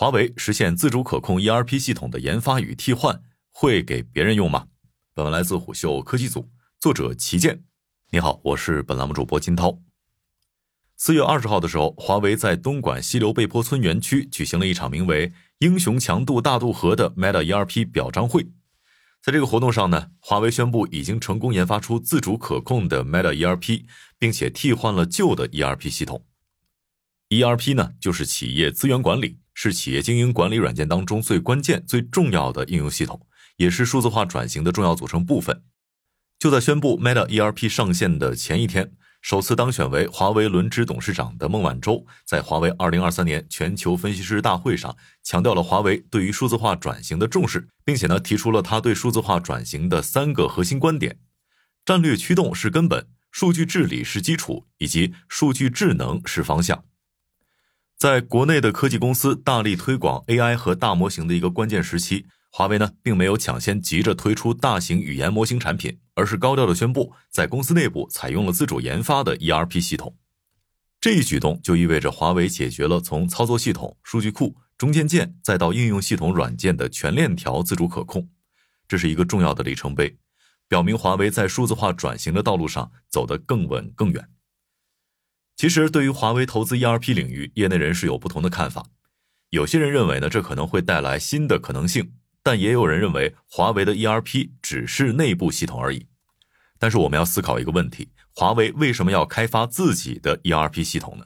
华为实现自主可控 ERP 系统的研发与替换，会给别人用吗？本文来自虎嗅科技组，作者齐健。你好，我是本栏目主播金涛。四月二十号的时候，华为在东莞西流贝坡村园区举行了一场名为“英雄强度大渡河”的 Meta ERP 表彰会。在这个活动上呢，华为宣布已经成功研发出自主可控的 Meta ERP，并且替换了旧的 ERP 系统。ERP 呢，就是企业资源管理，是企业经营管理软件当中最关键、最重要的应用系统，也是数字化转型的重要组成部分。就在宣布 Meta ERP 上线的前一天。首次当选为华为轮值董事长的孟晚舟，在华为2023年全球分析师大会上强调了华为对于数字化转型的重视，并且呢提出了他对数字化转型的三个核心观点：战略驱动是根本，数据治理是基础，以及数据智能是方向。在国内的科技公司大力推广 AI 和大模型的一个关键时期。华为呢，并没有抢先急着推出大型语言模型产品，而是高调的宣布在公司内部采用了自主研发的 ERP 系统。这一举动就意味着华为解决了从操作系统、数据库、中间件再到应用系统软件的全链条自主可控，这是一个重要的里程碑，表明华为在数字化转型的道路上走得更稳更远。其实，对于华为投资 ERP 领域，业内人士有不同的看法。有些人认为呢，这可能会带来新的可能性。但也有人认为，华为的 ERP 只是内部系统而已。但是我们要思考一个问题：华为为什么要开发自己的 ERP 系统呢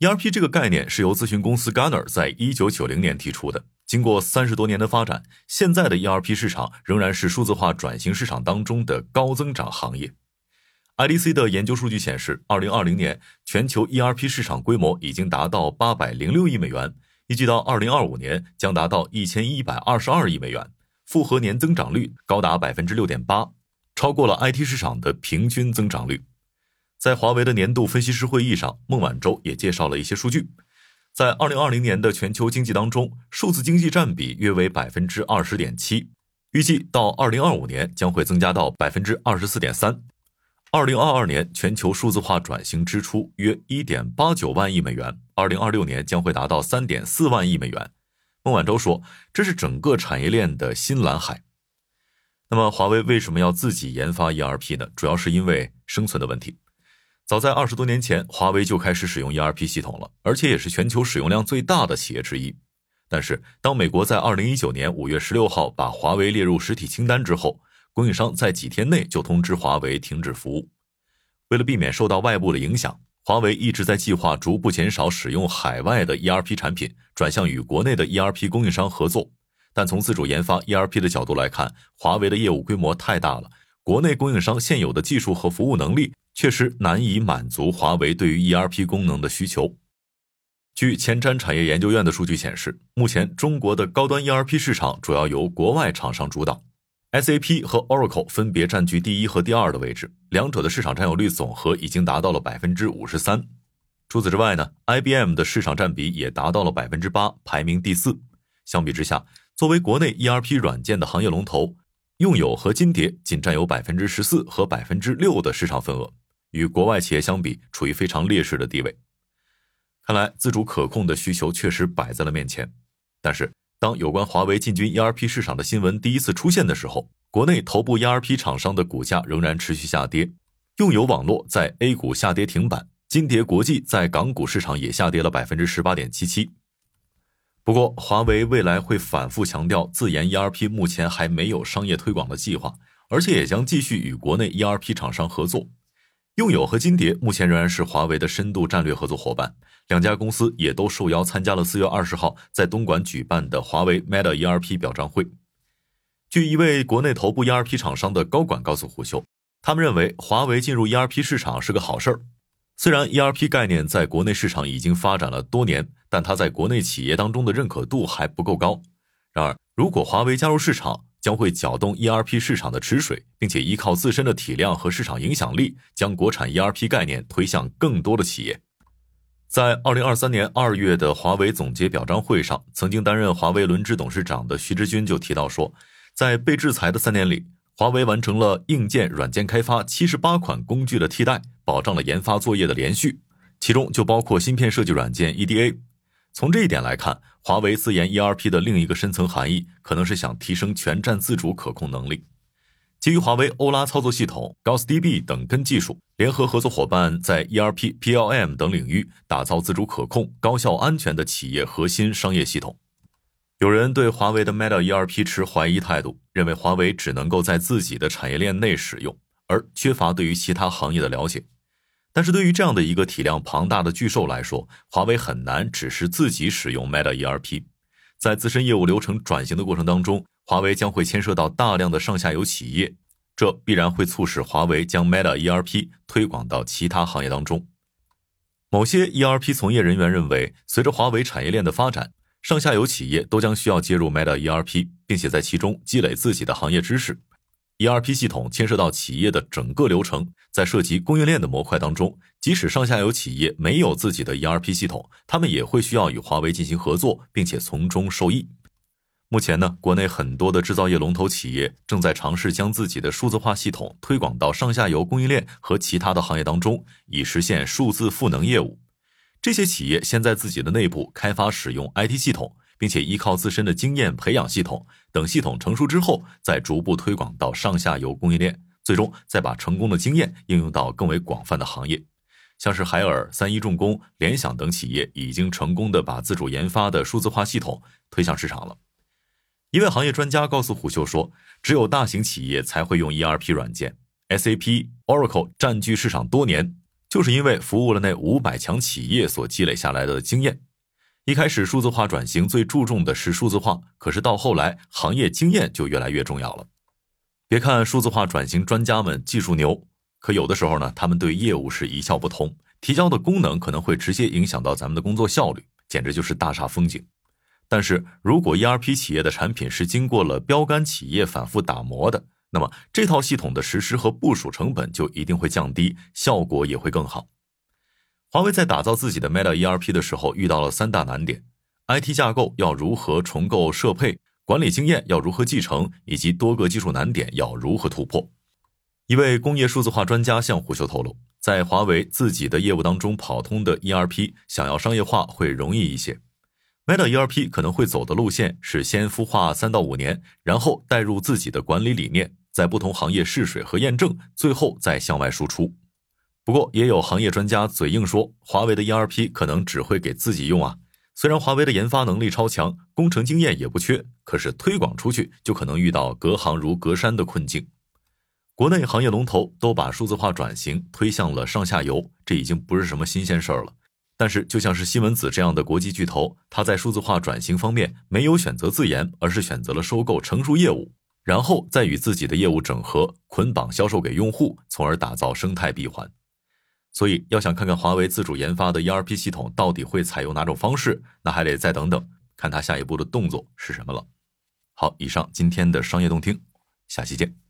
？ERP 这个概念是由咨询公司 Gartner 在一九九零年提出的。经过三十多年的发展，现在的 ERP 市场仍然是数字化转型市场当中的高增长行业。IDC 的研究数据显示，二零二零年全球 ERP 市场规模已经达到八百零六亿美元。预计到二零二五年将达到一千一百二十二亿美元，复合年增长率高达百分之六点八，超过了 IT 市场的平均增长率。在华为的年度分析师会议上，孟晚舟也介绍了一些数据。在二零二零年的全球经济当中，数字经济占比约为百分之二十点七，预计到二零二五年将会增加到百分之二十四点三。二零二二年全球数字化转型支出约一点八九万亿美元，二零二六年将会达到三点四万亿美元。孟晚舟说：“这是整个产业链的新蓝海。”那么，华为为什么要自己研发 ERP 呢？主要是因为生存的问题。早在二十多年前，华为就开始使用 ERP 系统了，而且也是全球使用量最大的企业之一。但是，当美国在二零一九年五月十六号把华为列入实体清单之后，供应商在几天内就通知华为停止服务。为了避免受到外部的影响，华为一直在计划逐步减少使用海外的 ERP 产品，转向与国内的 ERP 供应商合作。但从自主研发 ERP 的角度来看，华为的业务规模太大了，国内供应商现有的技术和服务能力确实难以满足华为对于 ERP 功能的需求。据前瞻产业研究院的数据显示，目前中国的高端 ERP 市场主要由国外厂商主导。SAP 和 Oracle 分别占据第一和第二的位置，两者的市场占有率总和已经达到了百分之五十三。除此之外呢，IBM 的市场占比也达到了百分之八，排名第四。相比之下，作为国内 ERP 软件的行业龙头，用友和金蝶仅占有百分之十四和百分之六的市场份额，与国外企业相比，处于非常劣势的地位。看来自主可控的需求确实摆在了面前，但是。当有关华为进军 ERP 市场的新闻第一次出现的时候，国内头部 ERP 厂商的股价仍然持续下跌。用友网络在 A 股下跌停板，金蝶国际在港股市场也下跌了百分之十八点七七。不过，华为未来会反复强调自研 ERP 目前还没有商业推广的计划，而且也将继续与国内 ERP 厂商合作。用友和金蝶目前仍然是华为的深度战略合作伙伴，两家公司也都受邀参加了四月二十号在东莞举办的华为 Meta ERP 表彰会。据一位国内头部 ERP 厂商的高管告诉胡秀，他们认为华为进入 ERP 市场是个好事儿。虽然 ERP 概念在国内市场已经发展了多年，但它在国内企业当中的认可度还不够高。然而，如果华为加入市场，将会搅动 ERP 市场的池水，并且依靠自身的体量和市场影响力，将国产 ERP 概念推向更多的企业。在二零二三年二月的华为总结表彰会上，曾经担任华为轮值董事长的徐志军就提到说，在被制裁的三年里，华为完成了硬件、软件开发七十八款工具的替代，保障了研发作业的连续，其中就包括芯片设计软件 EDA。从这一点来看，华为自研 ERP 的另一个深层含义，可能是想提升全站自主可控能力。基于华为欧拉操作系统、GaussDB 等根技术，联合合作伙伴在 ERP、PLM 等领域打造自主可控、高效安全的企业核心商业系统。有人对华为的 Meta ERP 持怀疑态度，认为华为只能够在自己的产业链内使用，而缺乏对于其他行业的了解。但是对于这样的一个体量庞大的巨兽来说，华为很难只是自己使用 Meta ERP，在自身业务流程转型的过程当中。华为将会牵涉到大量的上下游企业，这必然会促使华为将 Meta ERP 推广到其他行业当中。某些 ERP 从业人员认为，随着华为产业链的发展，上下游企业都将需要接入 Meta ERP，并且在其中积累自己的行业知识。ERP 系统牵涉到企业的整个流程，在涉及供应链的模块当中，即使上下游企业没有自己的 ERP 系统，他们也会需要与华为进行合作，并且从中受益。目前呢，国内很多的制造业龙头企业正在尝试将自己的数字化系统推广到上下游供应链和其他的行业当中，以实现数字赋能业务。这些企业先在自己的内部开发使用 IT 系统，并且依靠自身的经验培养系统，等系统成熟之后，再逐步推广到上下游供应链，最终再把成功的经验应用到更为广泛的行业。像是海尔、三一重工、联想等企业已经成功的把自主研发的数字化系统推向市场了。一位行业专家告诉虎嗅说：“只有大型企业才会用 ERP 软件，SAP、Oracle 占据市场多年，就是因为服务了那五百强企业所积累下来的经验。一开始数字化转型最注重的是数字化，可是到后来行业经验就越来越重要了。别看数字化转型专家们技术牛，可有的时候呢，他们对业务是一窍不通，提交的功能可能会直接影响到咱们的工作效率，简直就是大煞风景。”但是如果 ERP 企业的产品是经过了标杆企业反复打磨的，那么这套系统的实施和部署成本就一定会降低，效果也会更好。华为在打造自己的 Meta ERP 的时候遇到了三大难点：IT 架构要如何重构设配，管理经验要如何继承，以及多个技术难点要如何突破。一位工业数字化专家向虎嗅透露，在华为自己的业务当中跑通的 ERP，想要商业化会容易一些。Meta ERP 可能会走的路线是先孵化三到五年，然后带入自己的管理理念，在不同行业试水和验证，最后再向外输出。不过，也有行业专家嘴硬说，华为的 ERP 可能只会给自己用啊。虽然华为的研发能力超强，工程经验也不缺，可是推广出去就可能遇到隔行如隔山的困境。国内行业龙头都把数字化转型推向了上下游，这已经不是什么新鲜事儿了。但是，就像是西门子这样的国际巨头，它在数字化转型方面没有选择自研，而是选择了收购成熟业务，然后再与自己的业务整合、捆绑销售给用户，从而打造生态闭环。所以，要想看看华为自主研发的 ERP 系统到底会采用哪种方式，那还得再等等，看它下一步的动作是什么了。好，以上今天的商业动听，下期见。